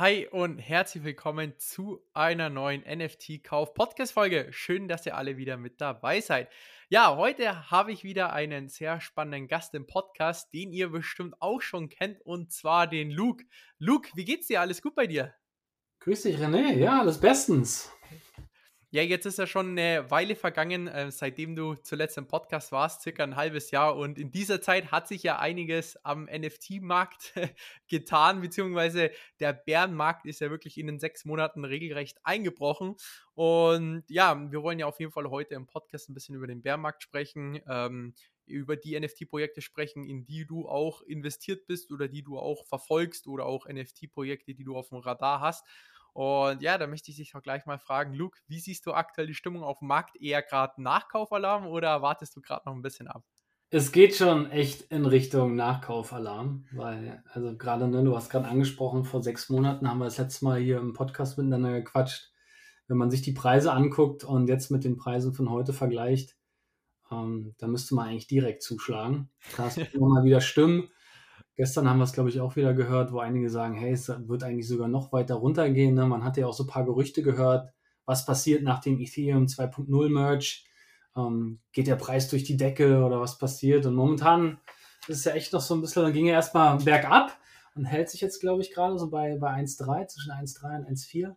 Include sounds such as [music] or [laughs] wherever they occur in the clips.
Hi und herzlich willkommen zu einer neuen NFT-Kauf-Podcast-Folge. Schön, dass ihr alle wieder mit dabei seid. Ja, heute habe ich wieder einen sehr spannenden Gast im Podcast, den ihr bestimmt auch schon kennt, und zwar den Luke. Luke, wie geht's dir? Alles gut bei dir? Grüß dich, René. Ja, alles bestens. Ja, jetzt ist ja schon eine Weile vergangen, äh, seitdem du zuletzt im Podcast warst, circa ein halbes Jahr. Und in dieser Zeit hat sich ja einiges am NFT-Markt [laughs] getan, beziehungsweise der Bärenmarkt ist ja wirklich in den sechs Monaten regelrecht eingebrochen. Und ja, wir wollen ja auf jeden Fall heute im Podcast ein bisschen über den Bärenmarkt sprechen, ähm, über die NFT-Projekte sprechen, in die du auch investiert bist oder die du auch verfolgst oder auch NFT-Projekte, die du auf dem Radar hast. Und ja, da möchte ich dich auch gleich mal fragen, Luke, wie siehst du aktuell die Stimmung auf dem Markt? Eher gerade Nachkaufalarm oder wartest du gerade noch ein bisschen ab? Es geht schon echt in Richtung Nachkaufalarm, weil, also gerade, ne, du hast gerade angesprochen, vor sechs Monaten haben wir das letzte Mal hier im Podcast miteinander gequatscht. Wenn man sich die Preise anguckt und jetzt mit den Preisen von heute vergleicht, ähm, da müsste man eigentlich direkt zuschlagen. Da [laughs] hast du immer mal wieder Stimmen, Gestern haben wir es, glaube ich, auch wieder gehört, wo einige sagen, hey, es wird eigentlich sogar noch weiter runtergehen. Ne? Man hat ja auch so ein paar Gerüchte gehört, was passiert nach dem Ethereum 2.0 Merge. Ähm, geht der Preis durch die Decke oder was passiert? Und momentan ist es ja echt noch so ein bisschen, dann ging er erstmal bergab und hält sich jetzt, glaube ich, gerade so bei, bei 1,3, zwischen 1,3 und 1,4.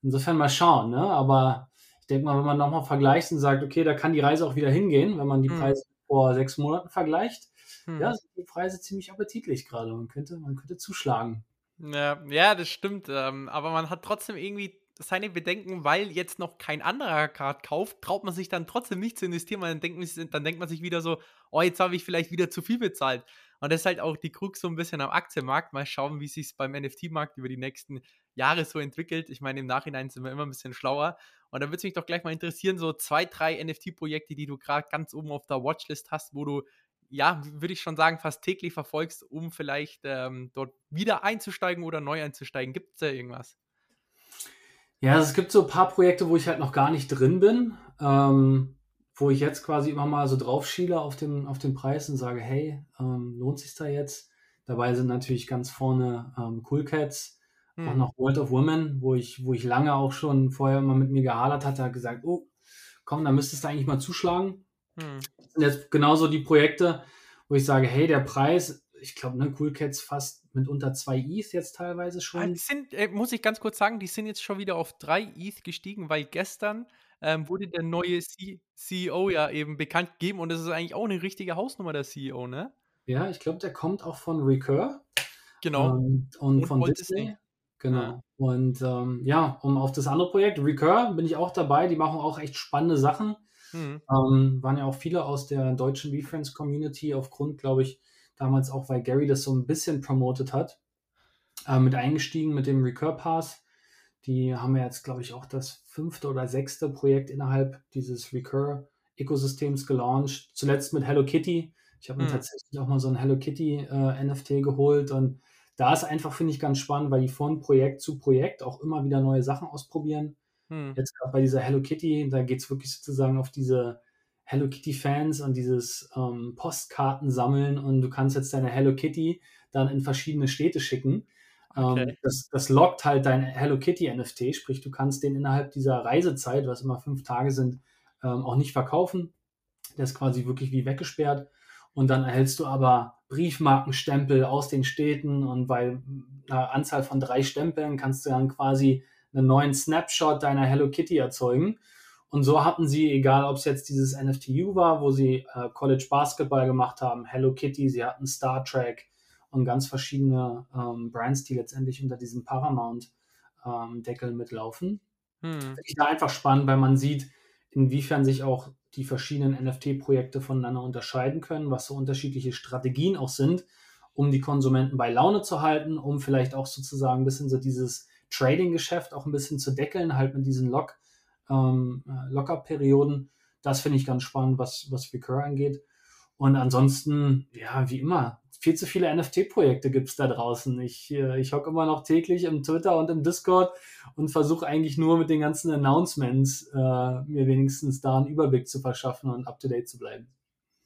Insofern mal schauen, ne? Aber ich denke mal, wenn man nochmal vergleicht und sagt, okay, da kann die Reise auch wieder hingehen, wenn man die mhm. Preise vor sechs Monaten vergleicht, hm. Ja, sind die Preise ziemlich appetitlich gerade. Man könnte, man könnte zuschlagen. Ja, ja das stimmt. Ähm, aber man hat trotzdem irgendwie seine Bedenken, weil jetzt noch kein anderer Card kauft, traut man sich dann trotzdem nicht zu investieren, weil dann denkt, dann denkt man sich wieder so, oh, jetzt habe ich vielleicht wieder zu viel bezahlt. Und das ist halt auch die Krux so ein bisschen am Aktienmarkt. Mal schauen, wie sich beim NFT-Markt über die nächsten Jahre so entwickelt. Ich meine, im Nachhinein sind wir immer ein bisschen schlauer. Und da würde es mich doch gleich mal interessieren, so zwei, drei NFT-Projekte, die du gerade ganz oben auf der Watchlist hast, wo du ja, würde ich schon sagen, fast täglich verfolgst, um vielleicht ähm, dort wieder einzusteigen oder neu einzusteigen? Gibt es da irgendwas? Ja, also es gibt so ein paar Projekte, wo ich halt noch gar nicht drin bin, ähm, wo ich jetzt quasi immer mal so drauf schiele auf den, auf den Preis und sage, hey, ähm, lohnt sich da jetzt? Dabei sind natürlich ganz vorne ähm, Cool Cats, hm. auch noch World of Women, wo ich, wo ich lange auch schon vorher immer mit mir gehadert hatte, hat gesagt, oh, komm, da müsstest du eigentlich mal zuschlagen. Hm. Das sind jetzt genauso die Projekte, wo ich sage, hey, der Preis, ich glaube, ne, Cool Cats fast mit unter zwei ETH jetzt teilweise schon. Ah, sind, äh, muss ich ganz kurz sagen, die sind jetzt schon wieder auf drei ETH gestiegen, weil gestern ähm, wurde der neue C CEO ja eben bekannt gegeben und das ist eigentlich auch eine richtige Hausnummer, der CEO, ne? Ja, ich glaube, der kommt auch von Recur. Genau. Ähm, und, und, von Disney. Disney. Genau. Ja. Und ähm, ja, um auf das andere Projekt, Recur, bin ich auch dabei. Die machen auch echt spannende Sachen. Mhm. Ähm, waren ja auch viele aus der deutschen VFriends Community aufgrund, glaube ich, damals auch, weil Gary das so ein bisschen promotet hat, äh, mit eingestiegen mit dem Recur Pass. Die haben ja jetzt, glaube ich, auch das fünfte oder sechste Projekt innerhalb dieses Recur-Ökosystems gelauncht. Zuletzt mit Hello Kitty. Ich habe mir mhm. tatsächlich auch mal so ein Hello Kitty äh, NFT geholt und da ist einfach, finde ich, ganz spannend, weil die von Projekt zu Projekt auch immer wieder neue Sachen ausprobieren. Hm. Jetzt gerade bei dieser Hello Kitty, da geht es wirklich sozusagen auf diese Hello Kitty-Fans und dieses ähm, Postkarten sammeln und du kannst jetzt deine Hello Kitty dann in verschiedene Städte schicken. Ähm, okay. Ähm, das, das lockt halt dein Hello Kitty NFT, sprich, du kannst den innerhalb dieser Reisezeit, was immer fünf Tage sind, ähm, auch nicht verkaufen. Der ist quasi wirklich wie weggesperrt. Und dann erhältst du aber Briefmarkenstempel aus den Städten und bei einer Anzahl von drei Stempeln kannst du dann quasi einen neuen Snapshot deiner Hello Kitty erzeugen. Und so hatten sie, egal ob es jetzt dieses NFTU war, wo sie äh, College Basketball gemacht haben, Hello Kitty, sie hatten Star Trek und ganz verschiedene ähm, Brands, die letztendlich unter diesem Paramount-Deckel ähm, mitlaufen. Hm. Finde ich da einfach spannend, weil man sieht, inwiefern sich auch die verschiedenen NFT-Projekte voneinander unterscheiden können, was so unterschiedliche Strategien auch sind, um die Konsumenten bei Laune zu halten, um vielleicht auch sozusagen ein bisschen so dieses Trading-Geschäft auch ein bisschen zu deckeln, halt mit diesen Lock, ähm, äh, Locker-Perioden. Das finde ich ganz spannend, was, was Recur angeht. Und ansonsten, ja, wie immer, viel zu viele NFT-Projekte gibt es da draußen. Ich, äh, ich hocke immer noch täglich im Twitter und im Discord und versuche eigentlich nur mit den ganzen Announcements äh, mir wenigstens da einen Überblick zu verschaffen und up-to-date zu bleiben.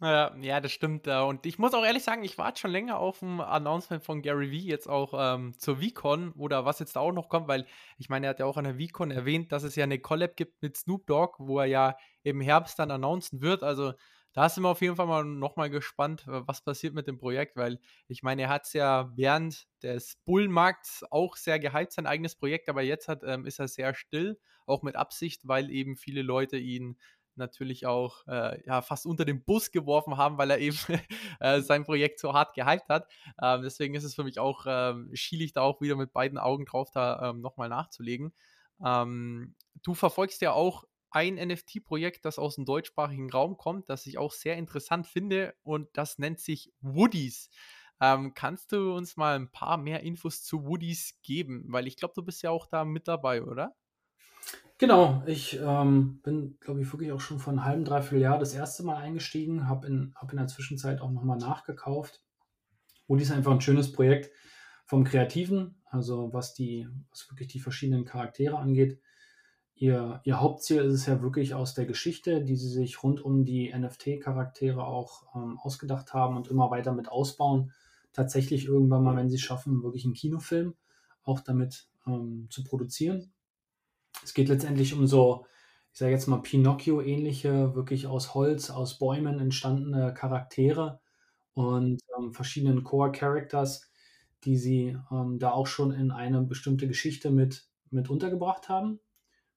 Ja, ja, das stimmt. Äh, und ich muss auch ehrlich sagen, ich warte schon länger auf ein Announcement von Gary Vee jetzt auch ähm, zur VCon oder was jetzt da auch noch kommt, weil ich meine, er hat ja auch an der VCon erwähnt, dass es ja eine Collab gibt mit Snoop Dogg, wo er ja im Herbst dann announcen wird. Also da sind wir auf jeden Fall mal nochmal gespannt, was passiert mit dem Projekt, weil ich meine, er hat es ja während des Bullmarkts auch sehr gehypt, sein eigenes Projekt, aber jetzt hat, ähm, ist er sehr still, auch mit Absicht, weil eben viele Leute ihn natürlich auch äh, ja, fast unter den Bus geworfen haben, weil er eben [laughs] äh, sein Projekt so hart gehypt hat. Ähm, deswegen ist es für mich auch, ähm, schiele ich da auch wieder mit beiden Augen drauf, da ähm, nochmal nachzulegen. Ähm, du verfolgst ja auch ein NFT-Projekt, das aus dem deutschsprachigen Raum kommt, das ich auch sehr interessant finde und das nennt sich Woodies. Ähm, kannst du uns mal ein paar mehr Infos zu Woodies geben? Weil ich glaube, du bist ja auch da mit dabei, oder? Genau, ich ähm, bin, glaube ich, wirklich auch schon vor einem halben, dreiviertel Jahr das erste Mal eingestiegen, habe in, hab in der Zwischenzeit auch nochmal nachgekauft. Woody ist einfach ein schönes Projekt vom Kreativen, also was die, was wirklich die verschiedenen Charaktere angeht. Ihr, ihr Hauptziel ist es ja wirklich aus der Geschichte, die sie sich rund um die NFT-Charaktere auch ähm, ausgedacht haben und immer weiter mit ausbauen. Tatsächlich irgendwann mal, wenn sie es schaffen, wirklich einen Kinofilm auch damit ähm, zu produzieren. Es geht letztendlich um so, ich sage jetzt mal Pinocchio-ähnliche, wirklich aus Holz, aus Bäumen entstandene Charaktere und ähm, verschiedenen Core-Characters, die sie ähm, da auch schon in eine bestimmte Geschichte mit, mit untergebracht haben.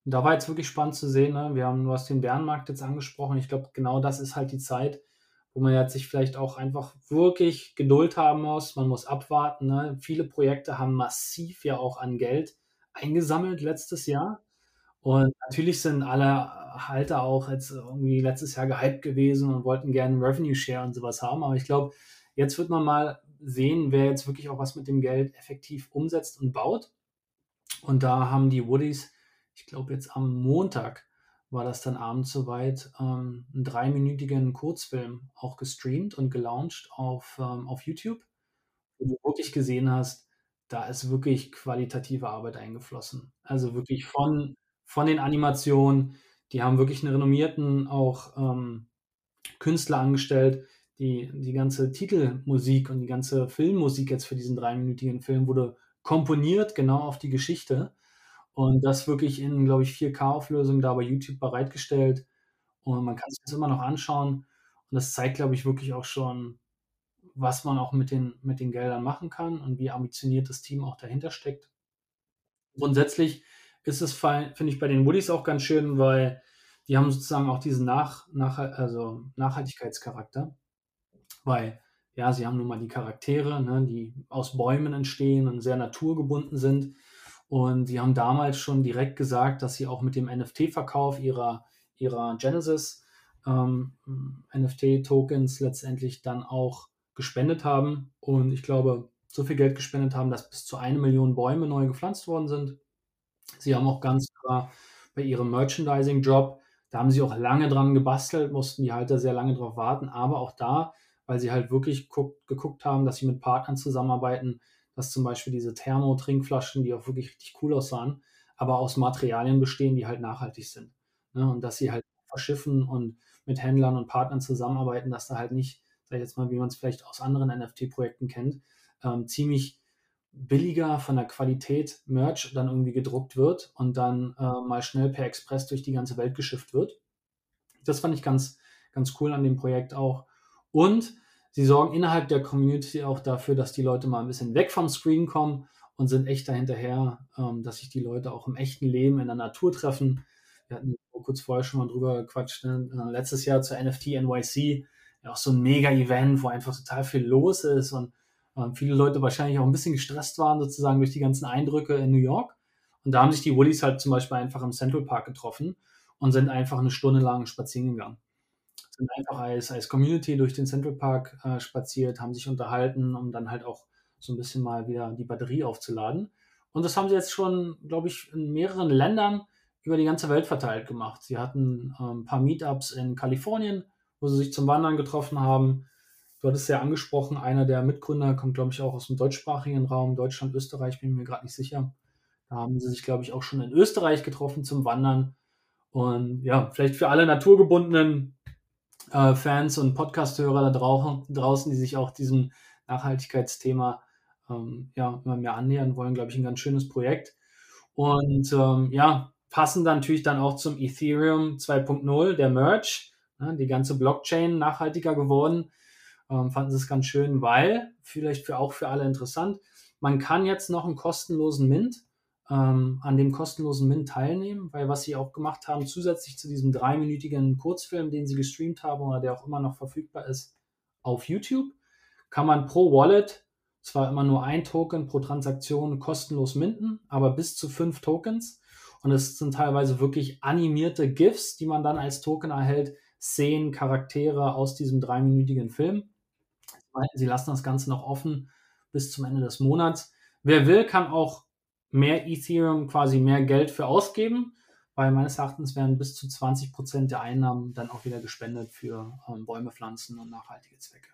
Und da war jetzt wirklich spannend zu sehen, ne? wir haben, du hast den Bärenmarkt jetzt angesprochen, ich glaube, genau das ist halt die Zeit, wo man jetzt sich vielleicht auch einfach wirklich Geduld haben muss, man muss abwarten. Ne? Viele Projekte haben massiv ja auch an Geld eingesammelt letztes Jahr. Und natürlich sind alle Halter auch jetzt irgendwie letztes Jahr gehypt gewesen und wollten gerne Revenue Share und sowas haben. Aber ich glaube, jetzt wird man mal sehen, wer jetzt wirklich auch was mit dem Geld effektiv umsetzt und baut. Und da haben die Woodies, ich glaube jetzt am Montag war das dann abends soweit, ähm, einen dreiminütigen Kurzfilm auch gestreamt und gelauncht auf, ähm, auf YouTube, wo du wirklich gesehen hast, da ist wirklich qualitative Arbeit eingeflossen. Also wirklich von von den Animationen. Die haben wirklich einen renommierten auch ähm, Künstler angestellt. Die, die ganze Titelmusik und die ganze Filmmusik jetzt für diesen dreiminütigen Film wurde komponiert, genau auf die Geschichte. Und das wirklich in, glaube ich, 4K-Auflösung da bei YouTube bereitgestellt. Und man kann sich das immer noch anschauen. Und das zeigt, glaube ich, wirklich auch schon, was man auch mit den, mit den Geldern machen kann und wie ambitioniert das Team auch dahinter steckt. Grundsätzlich ist es, finde ich, bei den Woodies auch ganz schön, weil die haben sozusagen auch diesen Nach, Nach also Nachhaltigkeitscharakter. Weil, ja, sie haben nun mal die Charaktere, ne, die aus Bäumen entstehen und sehr naturgebunden sind. Und sie haben damals schon direkt gesagt, dass sie auch mit dem NFT-Verkauf ihrer, ihrer Genesis ähm, NFT-Tokens letztendlich dann auch gespendet haben. Und ich glaube, so viel Geld gespendet haben, dass bis zu eine Million Bäume neu gepflanzt worden sind. Sie haben auch ganz klar bei ihrem Merchandising-Job, da haben sie auch lange dran gebastelt, mussten die Halter sehr lange drauf warten, aber auch da, weil sie halt wirklich guckt, geguckt haben, dass sie mit Partnern zusammenarbeiten, dass zum Beispiel diese Thermo-Trinkflaschen, die auch wirklich richtig cool aussahen, aber aus Materialien bestehen, die halt nachhaltig sind. Ne? Und dass sie halt verschiffen und mit Händlern und Partnern zusammenarbeiten, dass da halt nicht, sag ich jetzt mal, wie man es vielleicht aus anderen NFT-Projekten kennt, ähm, ziemlich billiger von der Qualität Merch dann irgendwie gedruckt wird und dann äh, mal schnell per Express durch die ganze Welt geschifft wird. Das fand ich ganz, ganz cool an dem Projekt auch. Und sie sorgen innerhalb der Community auch dafür, dass die Leute mal ein bisschen weg vom Screen kommen und sind echt dahinterher, ähm, dass sich die Leute auch im echten Leben in der Natur treffen. Wir hatten kurz vorher schon mal drüber gequatscht, ne? Äh, letztes Jahr zur NFT NYC, ja auch so ein Mega-Event, wo einfach total viel los ist und ähm, viele Leute wahrscheinlich auch ein bisschen gestresst waren, sozusagen durch die ganzen Eindrücke in New York. Und da haben sich die Woodies halt zum Beispiel einfach im Central Park getroffen und sind einfach eine Stunde lang spazieren gegangen. Sind einfach als, als Community durch den Central Park äh, spaziert, haben sich unterhalten, um dann halt auch so ein bisschen mal wieder die Batterie aufzuladen. Und das haben sie jetzt schon, glaube ich, in mehreren Ländern über die ganze Welt verteilt gemacht. Sie hatten äh, ein paar Meetups in Kalifornien, wo sie sich zum Wandern getroffen haben. Du hattest ja angesprochen, einer der Mitgründer kommt, glaube ich, auch aus dem deutschsprachigen Raum, Deutschland, Österreich, bin mir gerade nicht sicher. Da haben sie sich, glaube ich, auch schon in Österreich getroffen zum Wandern. Und ja, vielleicht für alle naturgebundenen äh, Fans und Podcast-Hörer da draußen, die sich auch diesem Nachhaltigkeitsthema ähm, ja, immer mehr annähern wollen, glaube ich, ein ganz schönes Projekt. Und ähm, ja, passen dann natürlich dann auch zum Ethereum 2.0, der Merge, ne, die ganze Blockchain nachhaltiger geworden. Ähm, fanden sie es ganz schön, weil, vielleicht für, auch für alle interessant, man kann jetzt noch einen kostenlosen Mint, ähm, an dem kostenlosen Mint teilnehmen, weil was sie auch gemacht haben, zusätzlich zu diesem dreiminütigen Kurzfilm, den sie gestreamt haben oder der auch immer noch verfügbar ist auf YouTube, kann man pro Wallet zwar immer nur ein Token pro Transaktion kostenlos minten, aber bis zu fünf Tokens. Und es sind teilweise wirklich animierte GIFs, die man dann als Token erhält, Szenen, Charaktere aus diesem dreiminütigen Film. Sie lassen das Ganze noch offen bis zum Ende des Monats. Wer will, kann auch mehr Ethereum, quasi mehr Geld für ausgeben, weil meines Erachtens werden bis zu 20 Prozent der Einnahmen dann auch wieder gespendet für ähm, Bäume, Pflanzen und nachhaltige Zwecke.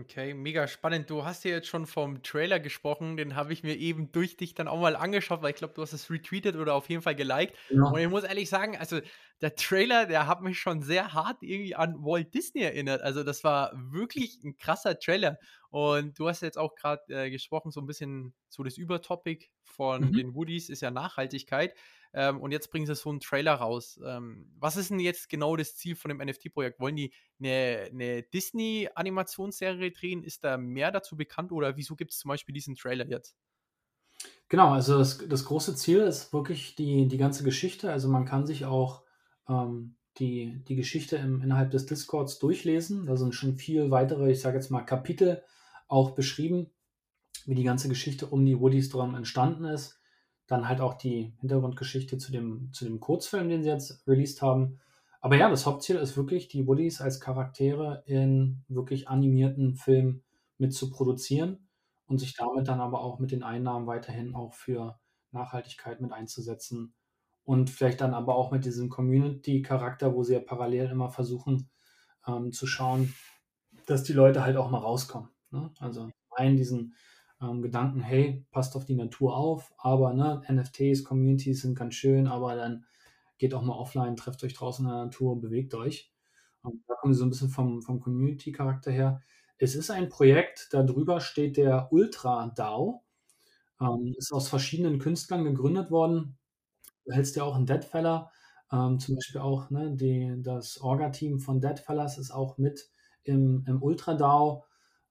Okay, mega spannend. Du hast ja jetzt schon vom Trailer gesprochen, den habe ich mir eben durch dich dann auch mal angeschaut, weil ich glaube, du hast es retweetet oder auf jeden Fall geliked. Ja. Und ich muss ehrlich sagen, also der Trailer, der hat mich schon sehr hart irgendwie an Walt Disney erinnert. Also das war wirklich ein krasser Trailer. Und du hast jetzt auch gerade äh, gesprochen, so ein bisschen so das Übertopic von mhm. den Woodies ist ja Nachhaltigkeit. Ähm, und jetzt bringen sie so einen Trailer raus. Ähm, was ist denn jetzt genau das Ziel von dem NFT-Projekt? Wollen die eine, eine Disney-Animationsserie drehen? Ist da mehr dazu bekannt oder wieso gibt es zum Beispiel diesen Trailer jetzt? Genau, also das, das große Ziel ist wirklich die, die ganze Geschichte. Also man kann sich auch ähm, die, die Geschichte im, innerhalb des Discords durchlesen. Da sind schon viel weitere, ich sage jetzt mal, Kapitel auch beschrieben, wie die ganze Geschichte um die Woodies drum entstanden ist. Dann halt auch die Hintergrundgeschichte zu dem, zu dem Kurzfilm, den sie jetzt released haben. Aber ja, das Hauptziel ist wirklich, die Woodies als Charaktere in wirklich animierten Filmen mit zu produzieren und sich damit dann aber auch mit den Einnahmen weiterhin auch für Nachhaltigkeit mit einzusetzen. Und vielleicht dann aber auch mit diesem Community-Charakter, wo sie ja parallel immer versuchen ähm, zu schauen, dass die Leute halt auch mal rauskommen. Ne? Also einen diesen ähm, Gedanken, hey, passt auf die Natur auf, aber ne, NFTs, Communities sind ganz schön, aber dann geht auch mal offline, trefft euch draußen in der Natur bewegt euch. Und da kommen sie so ein bisschen vom, vom Community-Charakter her. Es ist ein Projekt, darüber steht der Ultra DAO. Ähm, ist aus verschiedenen Künstlern gegründet worden. Du hältst ja auch einen Deadfeller. Ähm, zum Beispiel auch ne, die, das Orga-Team von Deadfellers ist auch mit im, im Ultra DAO.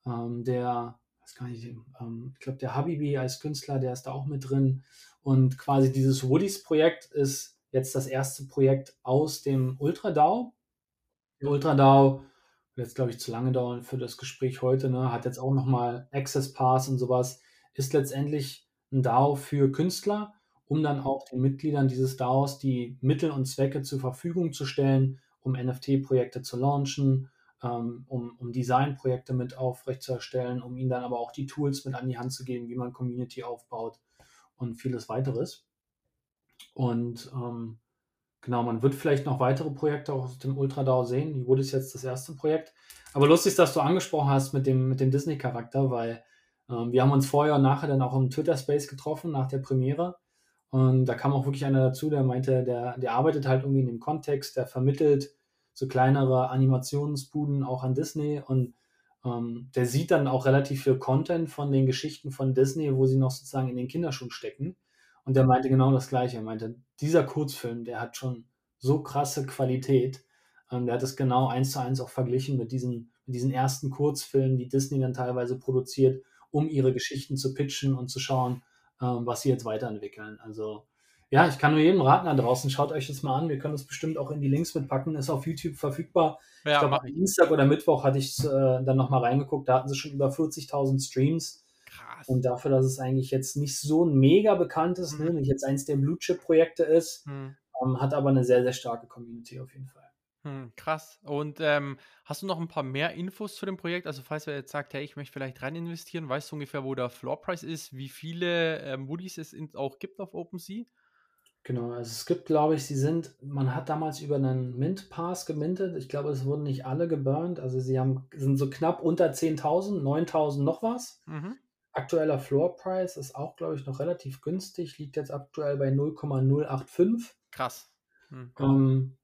Ähm, der weiß gar nicht, ähm, ich glaube, der Habibi als Künstler, der ist da auch mit drin. Und quasi dieses Woodies-Projekt ist jetzt das erste Projekt aus dem Ultra-DAO. Der Ultra-DAO wird jetzt, glaube ich, zu lange dauern für das Gespräch heute, ne? hat jetzt auch nochmal Access Pass und sowas, ist letztendlich ein DAO für Künstler, um dann auch den Mitgliedern dieses DAOs die Mittel und Zwecke zur Verfügung zu stellen, um NFT-Projekte zu launchen, ähm, um, um Designprojekte mit aufrechtzuerstellen, um ihnen dann aber auch die Tools mit an die Hand zu geben, wie man Community aufbaut und vieles weiteres. Und ähm, genau, man wird vielleicht noch weitere Projekte aus dem UltraDAO sehen. Die wurde jetzt das erste Projekt. Aber lustig, dass du angesprochen hast mit dem, mit dem Disney-Charakter, weil ähm, wir haben uns vorher und nachher dann auch im Twitter-Space getroffen nach der Premiere. Und da kam auch wirklich einer dazu, der meinte, der, der arbeitet halt irgendwie in dem Kontext, der vermittelt so kleinere Animationsbuden auch an Disney und ähm, der sieht dann auch relativ viel Content von den Geschichten von Disney, wo sie noch sozusagen in den Kinderschuhen stecken. Und der meinte genau das Gleiche. Er meinte, dieser Kurzfilm, der hat schon so krasse Qualität. Ähm, der hat es genau eins zu eins auch verglichen mit diesen, mit diesen ersten Kurzfilmen, die Disney dann teilweise produziert, um ihre Geschichten zu pitchen und zu schauen, ähm, was sie jetzt weiterentwickeln. Also ja, ich kann nur jedem raten da draußen, schaut euch das mal an. Wir können das bestimmt auch in die Links mitpacken. Ist auf YouTube verfügbar. Ja, ich glaube, am Dienstag oder Mittwoch hatte ich es äh, dann nochmal reingeguckt. Da hatten sie schon über 40.000 Streams. Krass. Und dafür, dass es eigentlich jetzt nicht so ein mega bekanntes, mhm. ne, nicht jetzt eins der Blue Chip-Projekte ist, mhm. ähm, hat aber eine sehr, sehr starke Community auf jeden Fall. Hm, krass. Und ähm, hast du noch ein paar mehr Infos zu dem Projekt? Also, falls wer jetzt sagt, hey, ich möchte vielleicht rein investieren, weißt du ungefähr, wo der Floor Price ist, wie viele ähm, Woodies es in, auch gibt auf OpenSea? Genau, also es gibt, glaube ich, sie sind, man hat damals über einen Mint-Pass gemintet. Ich glaube, es wurden nicht alle geburnt. Also sie haben, sind so knapp unter 10.000, 9.000 noch was. Mhm. Aktueller Floor Price ist auch, glaube ich, noch relativ günstig, liegt jetzt aktuell bei 0,085. Krass. Mhm. Ähm,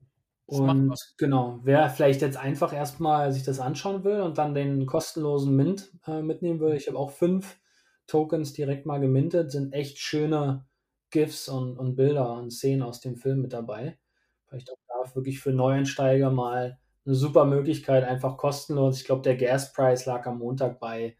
Und genau, wer vielleicht jetzt einfach erstmal sich das anschauen will und dann den kostenlosen Mint äh, mitnehmen will, ich habe auch fünf Tokens direkt mal gemintet, sind echt schöne GIFs und, und Bilder und Szenen aus dem Film mit dabei. Vielleicht auch da wirklich für Neueinsteiger mal eine super Möglichkeit, einfach kostenlos. Ich glaube, der Gaspreis lag am Montag bei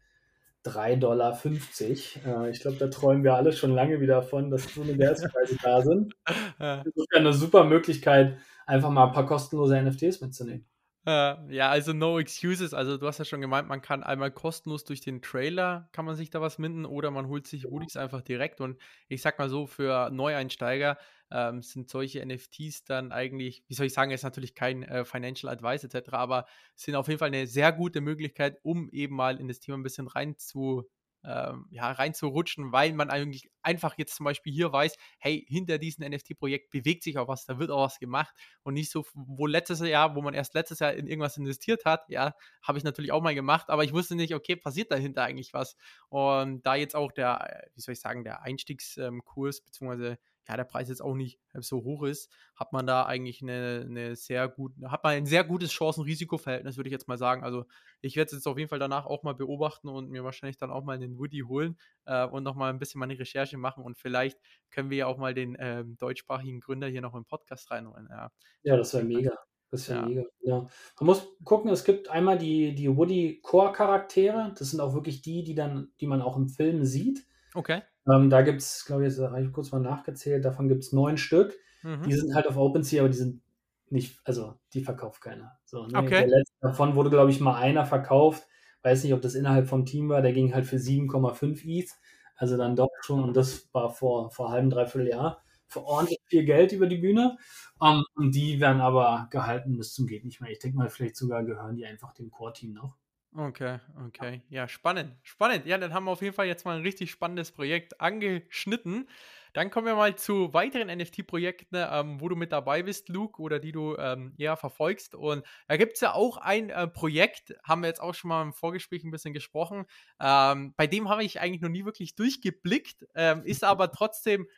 3,50 Dollar. Äh, ich glaube, da träumen wir alle schon lange wieder davon, dass so eine [laughs] Gaspreise da sind. Das ist eine super Möglichkeit, einfach mal ein paar kostenlose NFTs mitzunehmen. Äh, ja, also no excuses. Also du hast ja schon gemeint, man kann einmal kostenlos durch den Trailer, kann man sich da was minden oder man holt sich Woodies einfach direkt. Und ich sag mal so, für Neueinsteiger ähm, sind solche NFTs dann eigentlich, wie soll ich sagen, ist natürlich kein äh, Financial Advice etc., aber sind auf jeden Fall eine sehr gute Möglichkeit, um eben mal in das Thema ein bisschen rein zu ähm, ja, reinzurutschen, weil man eigentlich einfach jetzt zum Beispiel hier weiß, hey, hinter diesem NFT-Projekt bewegt sich auch was, da wird auch was gemacht. Und nicht so, wo letztes Jahr, wo man erst letztes Jahr in irgendwas investiert hat, ja, habe ich natürlich auch mal gemacht, aber ich wusste nicht, okay, passiert dahinter eigentlich was? Und da jetzt auch der, wie soll ich sagen, der Einstiegskurs, beziehungsweise ja, der Preis jetzt auch nicht so hoch ist, hat man da eigentlich eine, eine sehr gut, hat man ein sehr gutes Chancen-Risiko-Verhältnis, würde ich jetzt mal sagen. Also ich werde es jetzt auf jeden Fall danach auch mal beobachten und mir wahrscheinlich dann auch mal einen Woody holen äh, und nochmal ein bisschen meine Recherche machen und vielleicht können wir ja auch mal den ähm, deutschsprachigen Gründer hier noch im Podcast reinholen. Ja, ja das wäre mega. Das wäre ja. mega. Ja. Man muss gucken, es gibt einmal die, die Woody Core-Charaktere, das sind auch wirklich die, die dann, die man auch im Film sieht. Okay. Ähm, da gibt es, glaube ich, habe ich kurz mal nachgezählt, davon gibt es neun Stück. Mhm. Die sind halt auf OpenSea, aber die sind nicht, also die verkauft keiner. So, ne? okay. Der letzte davon wurde, glaube ich, mal einer verkauft. Weiß nicht, ob das innerhalb vom Team war, der ging halt für 7,5 ETH. Also dann doch schon, und das war vor, vor halbem, dreiviertel Jahr, für ordentlich viel Geld über die Bühne. Um, ähm, und die werden aber gehalten bis zum geht nicht mehr. Ich denke mal, vielleicht sogar gehören die einfach dem Core-Team noch. Okay, okay. Ja, spannend. Spannend. Ja, dann haben wir auf jeden Fall jetzt mal ein richtig spannendes Projekt angeschnitten. Dann kommen wir mal zu weiteren NFT-Projekten, ähm, wo du mit dabei bist, Luke, oder die du ähm, eher verfolgst. Und da gibt es ja auch ein äh, Projekt, haben wir jetzt auch schon mal im Vorgespräch ein bisschen gesprochen. Ähm, bei dem habe ich eigentlich noch nie wirklich durchgeblickt, ähm, ist aber [laughs] trotzdem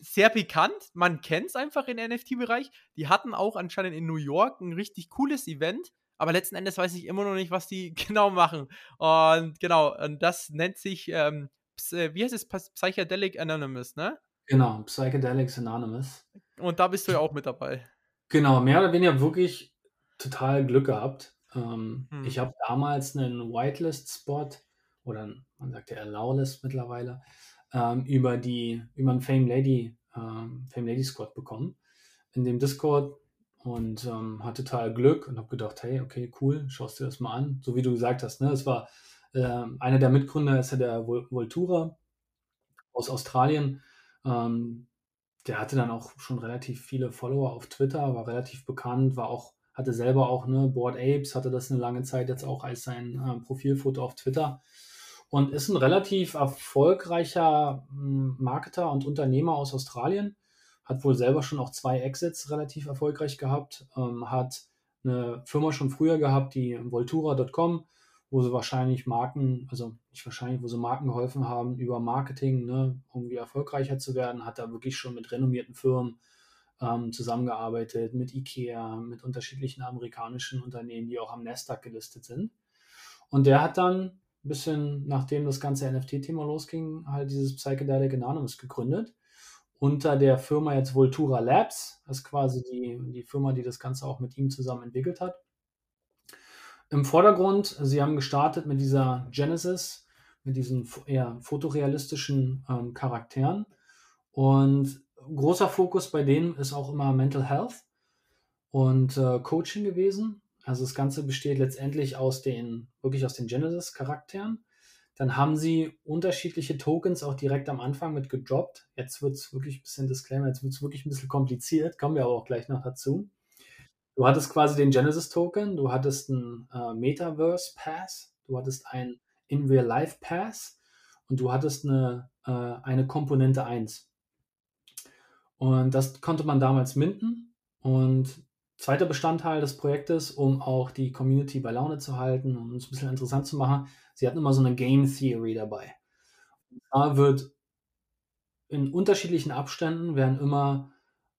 sehr bekannt. Man kennt es einfach im NFT-Bereich. Die hatten auch anscheinend in New York ein richtig cooles Event aber letzten Endes weiß ich immer noch nicht, was die [laughs] genau machen. Und genau, und das nennt sich, ähm, äh, wie heißt es, Psychedelic Anonymous, ne? Genau, Psychedelics Anonymous. Und da bist du ja auch mit dabei. Genau, mehr oder weniger wirklich total Glück gehabt. Ähm, hm. Ich habe damals einen Whitelist-Spot oder man sagt ja Allowlist mittlerweile ähm, über die über einen Fame Lady ähm, Fame Lady Squad bekommen. In dem Discord und ähm, hatte total Glück und habe gedacht, hey, okay, cool, schaust dir das mal an. So wie du gesagt hast, ne? Es war äh, einer der Mitgründer ist ja der Voltura aus Australien. Ähm, der hatte dann auch schon relativ viele Follower auf Twitter, war relativ bekannt, war auch, hatte selber auch, ne, Board Apes, hatte das eine lange Zeit jetzt auch als sein äh, Profilfoto auf Twitter und ist ein relativ erfolgreicher hm, Marketer und Unternehmer aus Australien hat wohl selber schon auch zwei Exits relativ erfolgreich gehabt, ähm, hat eine Firma schon früher gehabt, die Voltura.com, wo sie wahrscheinlich Marken, also nicht wahrscheinlich, wo sie Marken geholfen haben, über Marketing ne, irgendwie erfolgreicher zu werden, hat da wirklich schon mit renommierten Firmen ähm, zusammengearbeitet, mit IKEA, mit unterschiedlichen amerikanischen Unternehmen, die auch am Nasdaq gelistet sind. Und der hat dann ein bisschen, nachdem das ganze NFT-Thema losging, halt dieses Psychedelic Anonymous gegründet unter der Firma jetzt Voltura Labs. Das ist quasi die, die Firma, die das Ganze auch mit ihm zusammen entwickelt hat. Im Vordergrund, sie haben gestartet mit dieser Genesis, mit diesen eher fotorealistischen ähm, Charakteren. Und großer Fokus bei denen ist auch immer Mental Health und äh, Coaching gewesen. Also das Ganze besteht letztendlich aus den, wirklich aus den Genesis-Charakteren. Dann haben sie unterschiedliche Tokens auch direkt am Anfang mit gedroppt. Jetzt wird es wirklich ein bisschen Disclaimer, jetzt wird es wirklich ein bisschen kompliziert, kommen wir aber auch gleich noch dazu. Du hattest quasi den Genesis-Token, du hattest einen äh, Metaverse-Pass, du hattest einen In-Real-Life-Pass und du hattest eine, äh, eine Komponente 1. Und das konnte man damals minden. Und zweiter Bestandteil des Projektes, um auch die Community bei Laune zu halten und es ein bisschen interessant zu machen, sie hatten immer so eine Game Theory dabei. da wird in unterschiedlichen Abständen werden immer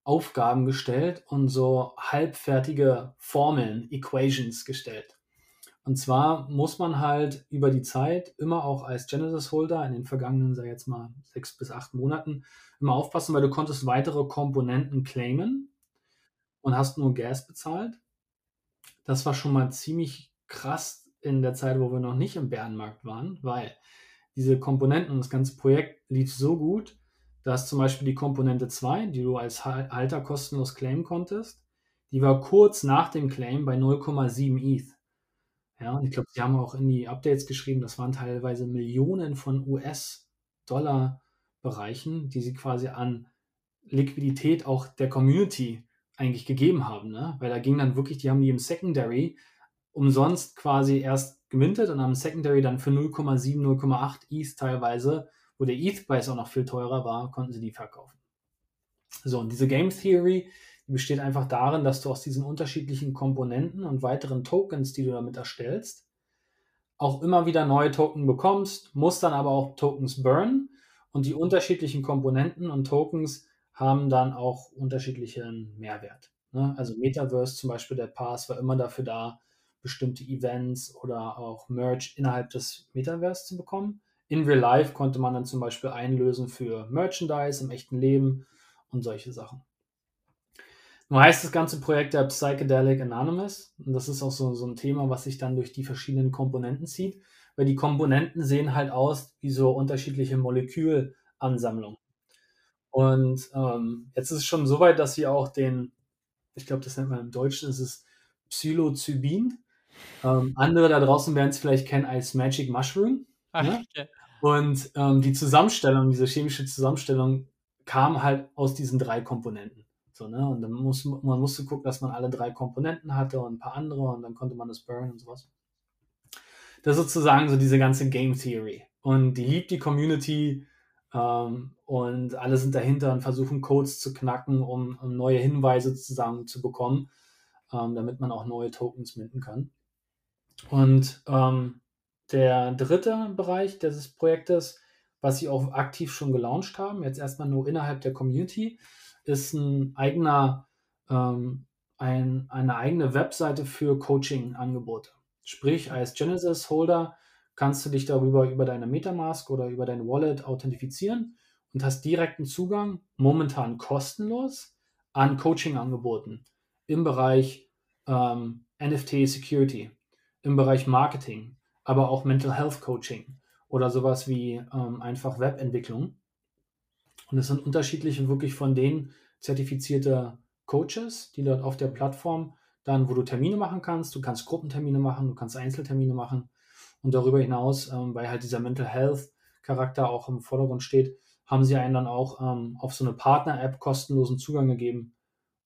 Aufgaben gestellt und so halbfertige Formeln, Equations gestellt. Und zwar muss man halt über die Zeit immer auch als Genesis-Holder in den vergangenen, sag jetzt mal, sechs bis acht Monaten immer aufpassen, weil du konntest weitere Komponenten claimen und hast nur Gas bezahlt. Das war schon mal ziemlich krass in der Zeit, wo wir noch nicht im Bärenmarkt waren, weil diese Komponenten und das ganze Projekt lief so gut, dass zum Beispiel die Komponente 2, die du als Halter kostenlos claimen konntest, die war kurz nach dem Claim bei 0,7 ETH. Ja, und ich glaube, sie haben auch in die Updates geschrieben, das waren teilweise Millionen von US-Dollar-Bereichen, die sie quasi an Liquidität auch der Community eigentlich gegeben haben. Ne? Weil da ging dann wirklich, die haben die im Secondary umsonst quasi erst gemintet und am Secondary dann für 0,7, 0,8 ETH teilweise, wo der ETH-Preis auch noch viel teurer war, konnten sie die verkaufen. So, und diese Game Theory die besteht einfach darin, dass du aus diesen unterschiedlichen Komponenten und weiteren Tokens, die du damit erstellst, auch immer wieder neue Token bekommst, musst dann aber auch Tokens burn und die unterschiedlichen Komponenten und Tokens haben dann auch unterschiedlichen Mehrwert. Ne? Also Metaverse zum Beispiel, der Pass war immer dafür da, bestimmte Events oder auch Merch innerhalb des Metaverse zu bekommen. In Real Life konnte man dann zum Beispiel einlösen für Merchandise im echten Leben und solche Sachen. Nun heißt das ganze Projekt ja Psychedelic Anonymous. Und das ist auch so, so ein Thema, was sich dann durch die verschiedenen Komponenten zieht. Weil die Komponenten sehen halt aus wie so unterschiedliche Molekülansammlungen. Und ähm, jetzt ist es schon so weit, dass sie auch den, ich glaube, das nennt man im Deutschen, ist es Psilocybin. Ähm, andere da draußen werden es vielleicht kennen als Magic Mushroom. Ach, ne? okay. Und ähm, die Zusammenstellung, diese chemische Zusammenstellung kam halt aus diesen drei Komponenten. So, ne? Und dann muss, man musste gucken, dass man alle drei Komponenten hatte und ein paar andere und dann konnte man das burn und sowas. Das ist sozusagen so diese ganze Game Theory. Und die liebt die Community ähm, und alle sind dahinter und versuchen Codes zu knacken, um, um neue Hinweise zusammen zu bekommen, ähm, damit man auch neue Tokens minden kann. Und ähm, der dritte Bereich dieses Projektes, was sie auch aktiv schon gelauncht haben, jetzt erstmal nur innerhalb der Community, ist ein eigener, ähm, ein, eine eigene Webseite für Coaching-Angebote. Sprich, als Genesis-Holder kannst du dich darüber über deine Metamask oder über dein Wallet authentifizieren und hast direkten Zugang, momentan kostenlos, an Coaching-Angeboten im Bereich ähm, NFT Security, im Bereich Marketing, aber auch Mental Health Coaching oder sowas wie ähm, einfach Webentwicklung. Und es sind unterschiedliche wirklich von denen zertifizierte Coaches, die dort auf der Plattform dann, wo du Termine machen kannst, du kannst Gruppentermine machen, du kannst Einzeltermine machen. Und darüber hinaus, ähm, weil halt dieser Mental Health Charakter auch im Vordergrund steht, haben sie einen dann auch ähm, auf so eine Partner-App kostenlosen Zugang gegeben,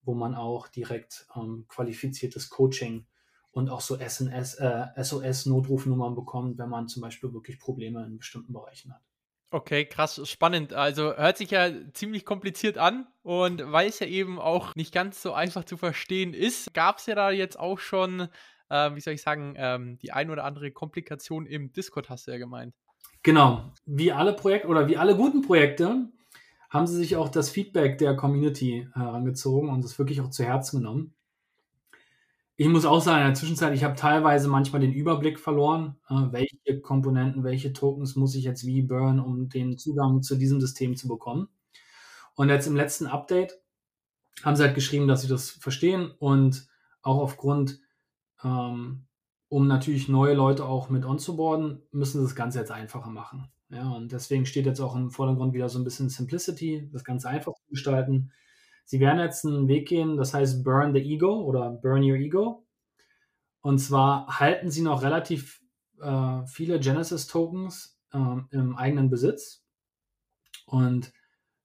wo man auch direkt ähm, qualifiziertes Coaching und auch so SNS, äh, SOS-Notrufnummern bekommt, wenn man zum Beispiel wirklich Probleme in bestimmten Bereichen hat. Okay, krass, spannend. Also hört sich ja ziemlich kompliziert an und weil es ja eben auch nicht ganz so einfach zu verstehen ist, gab es ja da jetzt auch schon, äh, wie soll ich sagen, ähm, die ein oder andere Komplikation im Discord, hast du ja gemeint. Genau, wie alle Projekte oder wie alle guten Projekte haben sie sich auch das Feedback der Community herangezogen und das wirklich auch zu Herzen genommen. Ich muss auch sagen, in der Zwischenzeit, ich habe teilweise manchmal den Überblick verloren, äh, welche Komponenten, welche Tokens muss ich jetzt wie burn, um den Zugang zu diesem System zu bekommen. Und jetzt im letzten Update haben sie halt geschrieben, dass sie das verstehen und auch aufgrund, um natürlich neue Leute auch mit onzuboarden, müssen sie das Ganze jetzt einfacher machen. Ja, und deswegen steht jetzt auch im Vordergrund wieder so ein bisschen Simplicity, das Ganze einfach zu gestalten. Sie werden jetzt einen Weg gehen, das heißt Burn the Ego oder Burn Your Ego. Und zwar halten Sie noch relativ äh, viele Genesis-Tokens äh, im eigenen Besitz. Und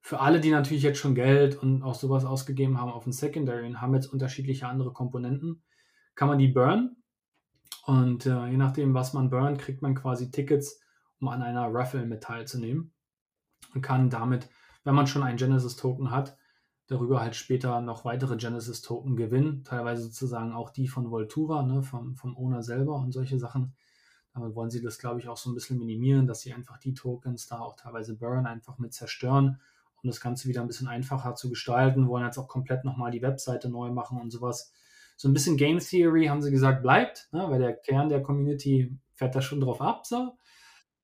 für alle, die natürlich jetzt schon Geld und auch sowas ausgegeben haben auf dem Secondary und haben jetzt unterschiedliche andere Komponenten, kann man die burn. Und äh, je nachdem, was man burnt, kriegt man quasi Tickets, um an einer Raffle mit teilzunehmen. Und kann damit, wenn man schon einen Genesis-Token hat, darüber halt später noch weitere Genesis-Token gewinnen, teilweise sozusagen auch die von Voltura, ne, vom, vom Owner selber und solche Sachen. Damit wollen sie das, glaube ich, auch so ein bisschen minimieren, dass sie einfach die Tokens da auch teilweise burn, einfach mit zerstören, um das Ganze wieder ein bisschen einfacher zu gestalten, wollen jetzt auch komplett nochmal die Webseite neu machen und sowas. So ein bisschen Game Theory haben sie gesagt, bleibt, ne, weil der Kern der Community fährt da schon drauf ab. So.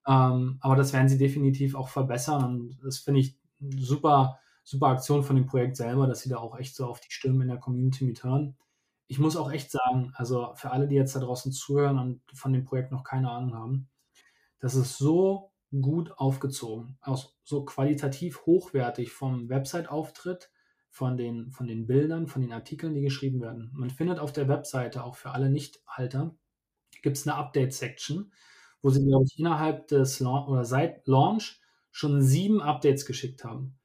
Ähm, aber das werden sie definitiv auch verbessern und das finde ich super, super Aktion von dem Projekt selber, dass sie da auch echt so auf die Stimmen in der Community mithören. Ich muss auch echt sagen, also für alle, die jetzt da draußen zuhören und von dem Projekt noch keine Ahnung haben, das ist so gut aufgezogen, auch so qualitativ hochwertig vom Website-Auftritt, von den, von den Bildern, von den Artikeln, die geschrieben werden. Man findet auf der Webseite auch für alle Nichthalter, gibt es eine Update-Section, wo sie, glaube ich, innerhalb des La oder seit Launch schon sieben Updates geschickt haben.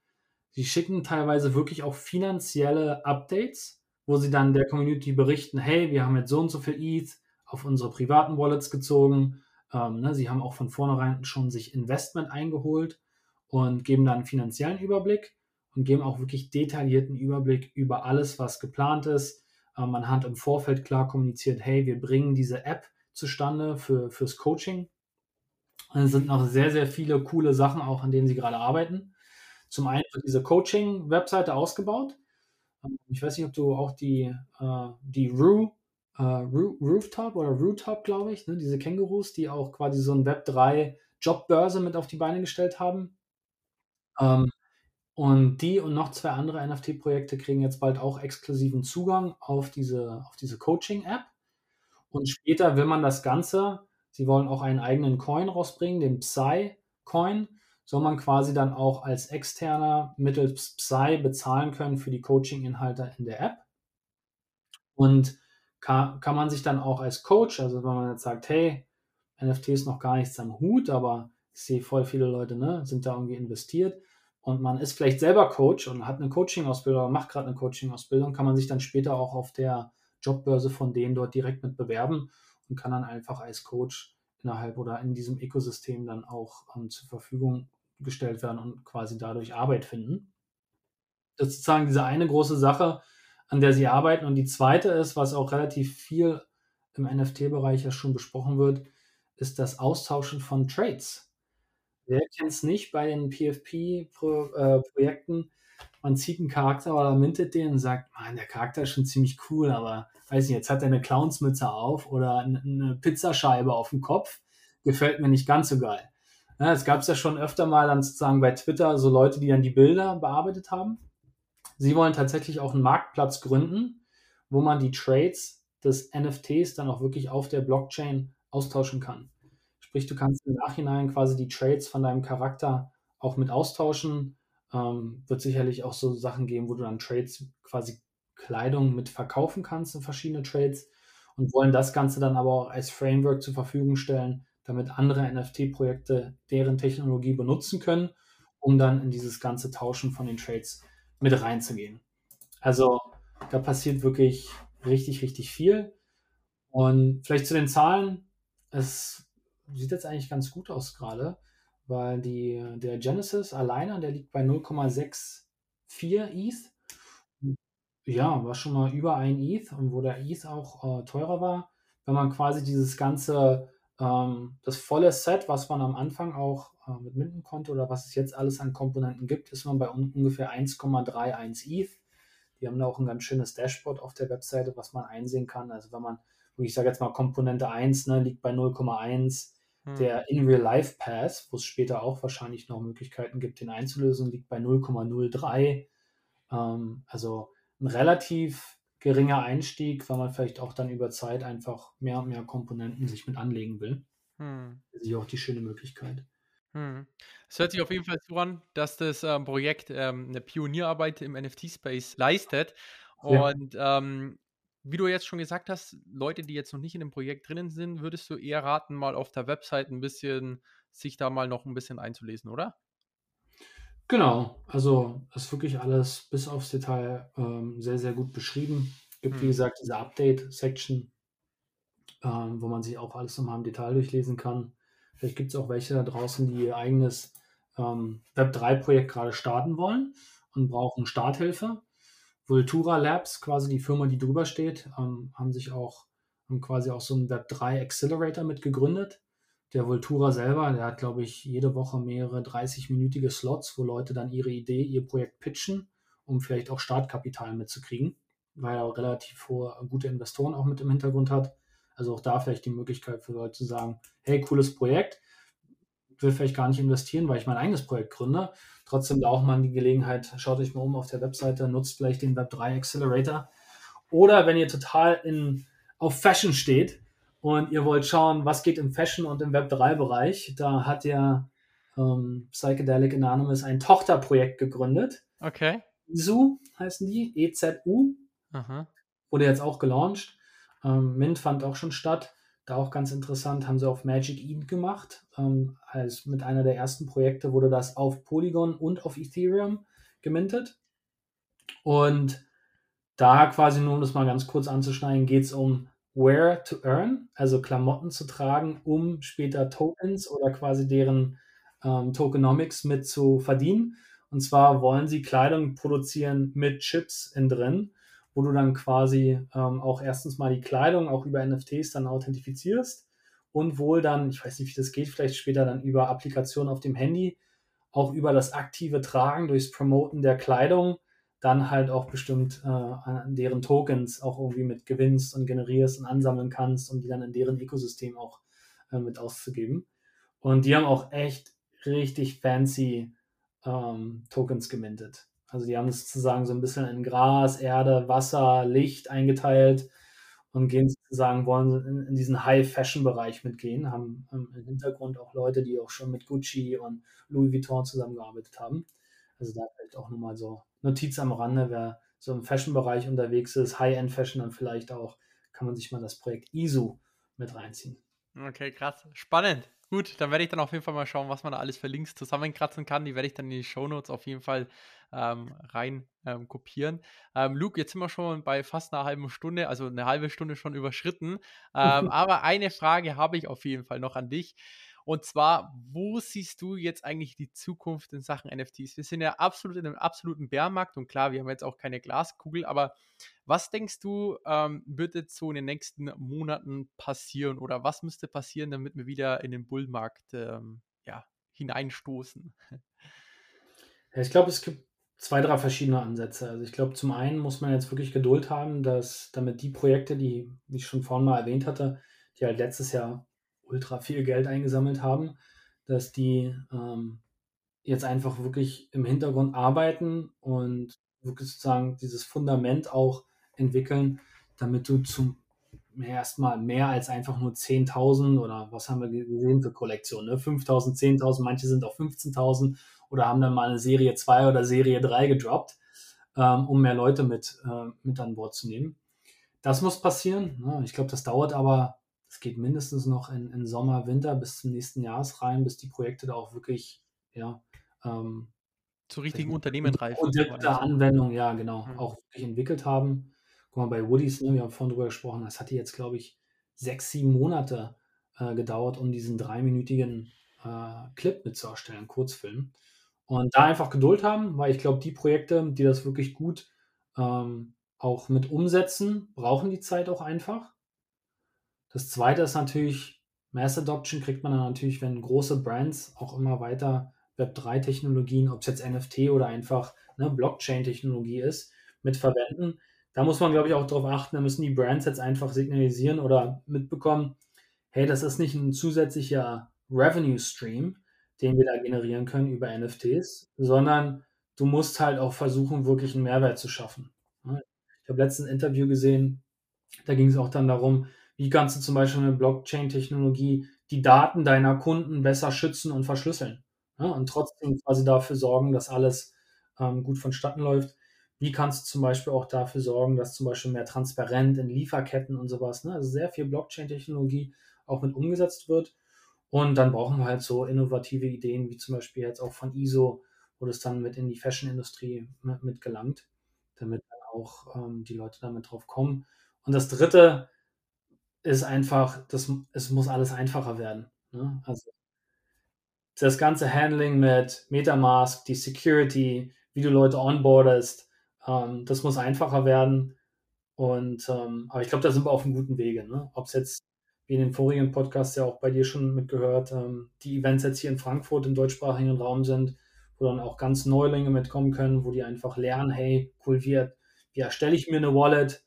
Sie schicken teilweise wirklich auch finanzielle Updates, wo sie dann der Community berichten, hey, wir haben jetzt so und so viel ETH auf unsere privaten Wallets gezogen ähm, ne, sie haben auch von vornherein schon sich Investment eingeholt und geben dann einen finanziellen Überblick und geben auch wirklich detaillierten Überblick über alles, was geplant ist. Ähm, man hat im Vorfeld klar kommuniziert, hey, wir bringen diese App zustande für, fürs Coaching. Es sind noch sehr, sehr viele coole Sachen auch, an denen sie gerade arbeiten. Zum einen wird diese Coaching-Webseite ausgebaut. Ähm, ich weiß nicht, ob du auch die, äh, die Rue äh, Rooftop oder Rooftop, glaube ich, ne? diese Kängurus, die auch quasi so ein Web3 Jobbörse mit auf die Beine gestellt haben. Ähm, und die und noch zwei andere NFT-Projekte kriegen jetzt bald auch exklusiven Zugang auf diese, auf diese Coaching-App. Und später will man das Ganze, sie wollen auch einen eigenen Coin rausbringen, den Psy-Coin, soll man quasi dann auch als externer mittels Psy bezahlen können für die Coaching-Inhalte in der App. Und kann, kann man sich dann auch als Coach, also wenn man jetzt sagt, hey, NFT ist noch gar nichts am Hut, aber ich sehe voll viele Leute, ne, sind da irgendwie investiert und man ist vielleicht selber Coach und hat eine Coaching-Ausbildung oder macht gerade eine Coaching-Ausbildung, kann man sich dann später auch auf der Jobbörse von denen dort direkt mit bewerben und kann dann einfach als Coach innerhalb oder in diesem Ökosystem dann auch ähm, zur Verfügung gestellt werden und quasi dadurch Arbeit finden. Das ist sozusagen diese eine große Sache, an der sie arbeiten. Und die zweite ist, was auch relativ viel im NFT-Bereich ja schon besprochen wird, ist das Austauschen von Trades. Wer kennt es nicht bei den PFP-Projekten? Äh, man zieht einen Charakter oder mintet den und sagt, man, der Charakter ist schon ziemlich cool, aber weiß nicht, jetzt hat er eine Clownsmütze auf oder eine Pizzascheibe auf dem Kopf. Gefällt mir nicht ganz so geil. Es gab es ja schon öfter mal dann sozusagen bei Twitter so Leute, die dann die Bilder bearbeitet haben. Sie wollen tatsächlich auch einen Marktplatz gründen, wo man die Trades des NFTs dann auch wirklich auf der Blockchain austauschen kann. Sprich, du kannst im Nachhinein quasi die Trades von deinem Charakter auch mit austauschen. Ähm, wird sicherlich auch so Sachen geben, wo du dann Trades quasi Kleidung mit verkaufen kannst in verschiedene Trades und wollen das Ganze dann aber auch als Framework zur Verfügung stellen, damit andere NFT-Projekte deren Technologie benutzen können, um dann in dieses ganze Tauschen von den Trades mit reinzugehen. Also da passiert wirklich richtig, richtig viel. Und vielleicht zu den Zahlen. Es sieht jetzt eigentlich ganz gut aus gerade, weil die, der Genesis alleine, der liegt bei 0,64 ETH. Ja, war schon mal über ein ETH und wo der ETH auch äh, teurer war. Wenn man quasi dieses ganze, ähm, das volle Set, was man am Anfang auch äh, mit minden konnte oder was es jetzt alles an Komponenten gibt, ist man bei un ungefähr 1,31 ETH. Die haben da auch ein ganz schönes Dashboard auf der Webseite, was man einsehen kann. Also wenn man, ich sage jetzt mal Komponente 1, ne, liegt bei 0,1. Hm. Der In-Real-Life-Path, wo es später auch wahrscheinlich noch Möglichkeiten gibt, den einzulösen, liegt bei 0,03. Ähm, also ein relativ geringer Einstieg, weil man vielleicht auch dann über Zeit einfach mehr und mehr Komponenten sich mit anlegen will. Hm. Das ist auch die schöne Möglichkeit. Hm. Es hört sich auf jeden Fall so an, dass das ähm, Projekt ähm, eine Pionierarbeit im NFT-Space leistet. Und ja. ähm, wie du jetzt schon gesagt hast, Leute, die jetzt noch nicht in dem Projekt drinnen sind, würdest du eher raten, mal auf der Website ein bisschen, sich da mal noch ein bisschen einzulesen, oder? Genau, also ist wirklich alles bis aufs Detail ähm, sehr, sehr gut beschrieben. Es Gibt, hm. wie gesagt, diese Update-Section, ähm, wo man sich auch alles nochmal im Detail durchlesen kann. Vielleicht gibt es auch welche da draußen, die ihr eigenes ähm, Web3-Projekt gerade starten wollen und brauchen Starthilfe. Vultura Labs, quasi die Firma, die drüber steht, ähm, haben sich auch haben quasi auch so einen Web3 Accelerator mit gegründet, der Vultura selber, der hat, glaube ich, jede Woche mehrere 30-minütige Slots, wo Leute dann ihre Idee, ihr Projekt pitchen, um vielleicht auch Startkapital mitzukriegen, weil er auch relativ hohe, gute Investoren auch mit im Hintergrund hat. Also auch da vielleicht die Möglichkeit für Leute zu sagen, hey, cooles Projekt, will vielleicht gar nicht investieren, weil ich mein eigenes Projekt gründe. Trotzdem da auch mal die Gelegenheit, schaut euch mal um auf der Webseite, nutzt vielleicht den Web3 Accelerator. Oder wenn ihr total in, auf Fashion steht, und ihr wollt schauen, was geht im Fashion- und im Web3-Bereich, da hat ja ähm, Psychedelic Anonymous ein Tochterprojekt gegründet. Okay. EZU heißen die, EZU. Aha. Wurde jetzt auch gelauncht. Ähm, Mint fand auch schon statt. Da auch ganz interessant, haben sie auf Magic Eden gemacht. Ähm, als mit einer der ersten Projekte wurde das auf Polygon und auf Ethereum gemintet. Und da quasi nur, um das mal ganz kurz anzuschneiden, geht es um Wear to Earn, also Klamotten zu tragen, um später Tokens oder quasi deren ähm, Tokenomics mit zu verdienen. Und zwar wollen sie Kleidung produzieren mit Chips in drin, wo du dann quasi ähm, auch erstens mal die Kleidung auch über NFTs dann authentifizierst und wohl dann, ich weiß nicht, wie das geht, vielleicht später dann über Applikationen auf dem Handy, auch über das aktive Tragen durchs Promoten der Kleidung dann halt auch bestimmt äh, an deren Tokens auch irgendwie mit gewinnst und generierst und ansammeln kannst, um die dann in deren Ökosystem auch äh, mit auszugeben. Und die haben auch echt richtig fancy ähm, Tokens gemintet. Also die haben es sozusagen so ein bisschen in Gras, Erde, Wasser, Licht eingeteilt und gehen sozusagen, wollen in, in diesen High-Fashion-Bereich mitgehen, haben ähm, im Hintergrund auch Leute, die auch schon mit Gucci und Louis Vuitton zusammengearbeitet haben. Also da vielleicht auch nochmal so Notiz am Rande, wer so im Fashion-Bereich unterwegs ist, High-End-Fashion dann vielleicht auch, kann man sich mal das Projekt ISO mit reinziehen. Okay, krass. Spannend. Gut, dann werde ich dann auf jeden Fall mal schauen, was man da alles für Links zusammenkratzen kann. Die werde ich dann in die Shownotes auf jeden Fall ähm, rein ähm, kopieren. Ähm, Luke, jetzt sind wir schon bei fast einer halben Stunde, also eine halbe Stunde schon überschritten. Ähm, [laughs] aber eine Frage habe ich auf jeden Fall noch an dich. Und zwar, wo siehst du jetzt eigentlich die Zukunft in Sachen NFTs? Wir sind ja absolut in einem absoluten Bärmarkt und klar, wir haben jetzt auch keine Glaskugel, aber was denkst du, ähm, wird jetzt so in den nächsten Monaten passieren oder was müsste passieren, damit wir wieder in den Bullmarkt ähm, ja, hineinstoßen? Ich glaube, es gibt zwei, drei verschiedene Ansätze. Also ich glaube, zum einen muss man jetzt wirklich Geduld haben, dass damit die Projekte, die, wie ich schon vorhin mal erwähnt hatte, die halt letztes Jahr ultra viel Geld eingesammelt haben, dass die ähm, jetzt einfach wirklich im Hintergrund arbeiten und wirklich sozusagen dieses Fundament auch entwickeln, damit du zum erstmal mehr als einfach nur 10.000 oder was haben wir gesehen für Kollektionen, ne? 5.000, 10.000, manche sind auch 15.000 oder haben dann mal eine Serie 2 oder Serie 3 gedroppt, ähm, um mehr Leute mit, äh, mit an Bord zu nehmen. Das muss passieren. Ne? Ich glaube, das dauert aber es geht mindestens noch in, in, Sommer, Winter bis zum nächsten Jahres rein, bis die Projekte da auch wirklich, ja, ähm, zu richtigen Unternehmen reifen. Und der Anwendung, ja, genau, mhm. auch wirklich entwickelt haben. Guck mal, bei Woodies, ne, wir haben vorhin drüber gesprochen, das hatte jetzt, glaube ich, sechs, sieben Monate äh, gedauert, um diesen dreiminütigen äh, Clip mitzuerstellen, Kurzfilm. Und da einfach Geduld haben, weil ich glaube, die Projekte, die das wirklich gut ähm, auch mit umsetzen, brauchen die Zeit auch einfach. Das zweite ist natürlich, Mass Adoption kriegt man dann natürlich, wenn große Brands auch immer weiter Web3-Technologien, ob es jetzt NFT oder einfach ne, Blockchain-Technologie ist, mit verwenden. Da muss man, glaube ich, auch darauf achten, da müssen die Brands jetzt einfach signalisieren oder mitbekommen, hey, das ist nicht ein zusätzlicher Revenue Stream, den wir da generieren können über NFTs, sondern du musst halt auch versuchen, wirklich einen Mehrwert zu schaffen. Ich habe letztens ein Interview gesehen, da ging es auch dann darum, wie kannst du zum Beispiel mit Blockchain-Technologie die Daten deiner Kunden besser schützen und verschlüsseln? Ja, und trotzdem quasi dafür sorgen, dass alles ähm, gut vonstatten läuft. Wie kannst du zum Beispiel auch dafür sorgen, dass zum Beispiel mehr transparent in Lieferketten und sowas, ne? also sehr viel Blockchain-Technologie auch mit umgesetzt wird. Und dann brauchen wir halt so innovative Ideen, wie zum Beispiel jetzt auch von ISO, wo das dann mit in die Fashion-Industrie mit, mit, gelangt, damit dann auch ähm, die Leute damit drauf kommen. Und das dritte, ist einfach, das, es muss alles einfacher werden. Ne? Also das ganze Handling mit Metamask, die Security, wie du Leute onboardest, ähm, das muss einfacher werden. Und ähm, aber ich glaube, da sind wir auf einem guten Wege. Ne? Ob es jetzt wie in den vorigen Podcasts ja auch bei dir schon mitgehört, ähm, die Events jetzt hier in Frankfurt im deutschsprachigen Raum sind, wo dann auch ganz Neulinge mitkommen können, wo die einfach lernen, hey, cool, wie, wie erstelle ich mir eine Wallet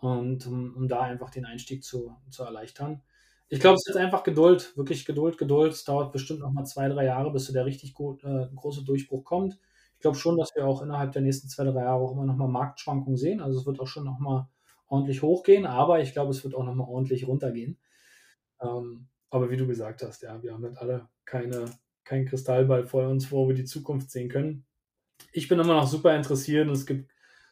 und um, um da einfach den Einstieg zu, zu erleichtern. Ich glaube, es ist einfach Geduld, wirklich Geduld, Geduld. Es dauert bestimmt noch mal zwei, drei Jahre, bis so der richtig gut, äh, große Durchbruch kommt. Ich glaube schon, dass wir auch innerhalb der nächsten zwei, drei Jahre auch immer noch mal Marktschwankungen sehen. Also es wird auch schon noch mal ordentlich hochgehen, aber ich glaube, es wird auch noch mal ordentlich runtergehen. Ähm, aber wie du gesagt hast, ja, wir haben halt alle keine, keinen Kristallball vor uns, wo wir die Zukunft sehen können. Ich bin immer noch super interessiert und es gibt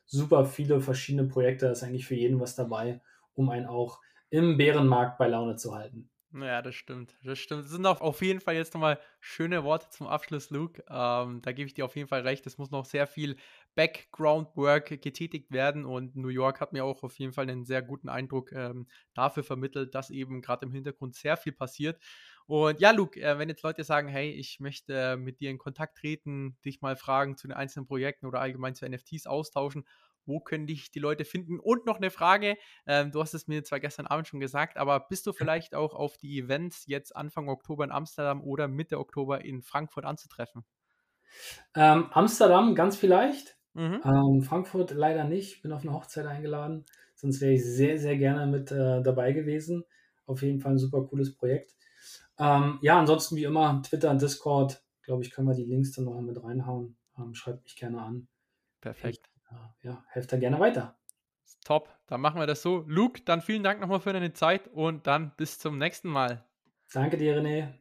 super viele verschiedene Projekte. Da ist eigentlich für jeden was dabei, um einen auch im Bärenmarkt bei Laune zu halten. Ja, das stimmt. Das stimmt. Das sind auch auf jeden Fall jetzt nochmal schöne Worte zum Abschluss, Luke. Ähm, da gebe ich dir auf jeden Fall recht. Es muss noch sehr viel Background-Work getätigt werden und New York hat mir auch auf jeden Fall einen sehr guten Eindruck ähm, dafür vermittelt, dass eben gerade im Hintergrund sehr viel passiert. Und ja, Luke, äh, wenn jetzt Leute sagen, hey, ich möchte äh, mit dir in Kontakt treten, dich mal fragen zu den einzelnen Projekten oder allgemein zu NFTs austauschen, wo können dich die Leute finden? Und noch eine Frage, ähm, du hast es mir zwar gestern Abend schon gesagt, aber bist du vielleicht auch auf die Events jetzt Anfang Oktober in Amsterdam oder Mitte Oktober in Frankfurt anzutreffen? Ähm, Amsterdam ganz vielleicht, mhm. ähm, Frankfurt leider nicht, bin auf eine Hochzeit eingeladen, sonst wäre ich sehr, sehr gerne mit äh, dabei gewesen. Auf jeden Fall ein super cooles Projekt. Ähm, ja, ansonsten wie immer, Twitter, Discord, glaube ich, können wir die Links dann noch mit reinhauen. Ähm, schreibt mich gerne an. Perfekt ja, helft da gerne weiter. Top, dann machen wir das so. Luke, dann vielen Dank nochmal für deine Zeit und dann bis zum nächsten Mal. Danke dir, René.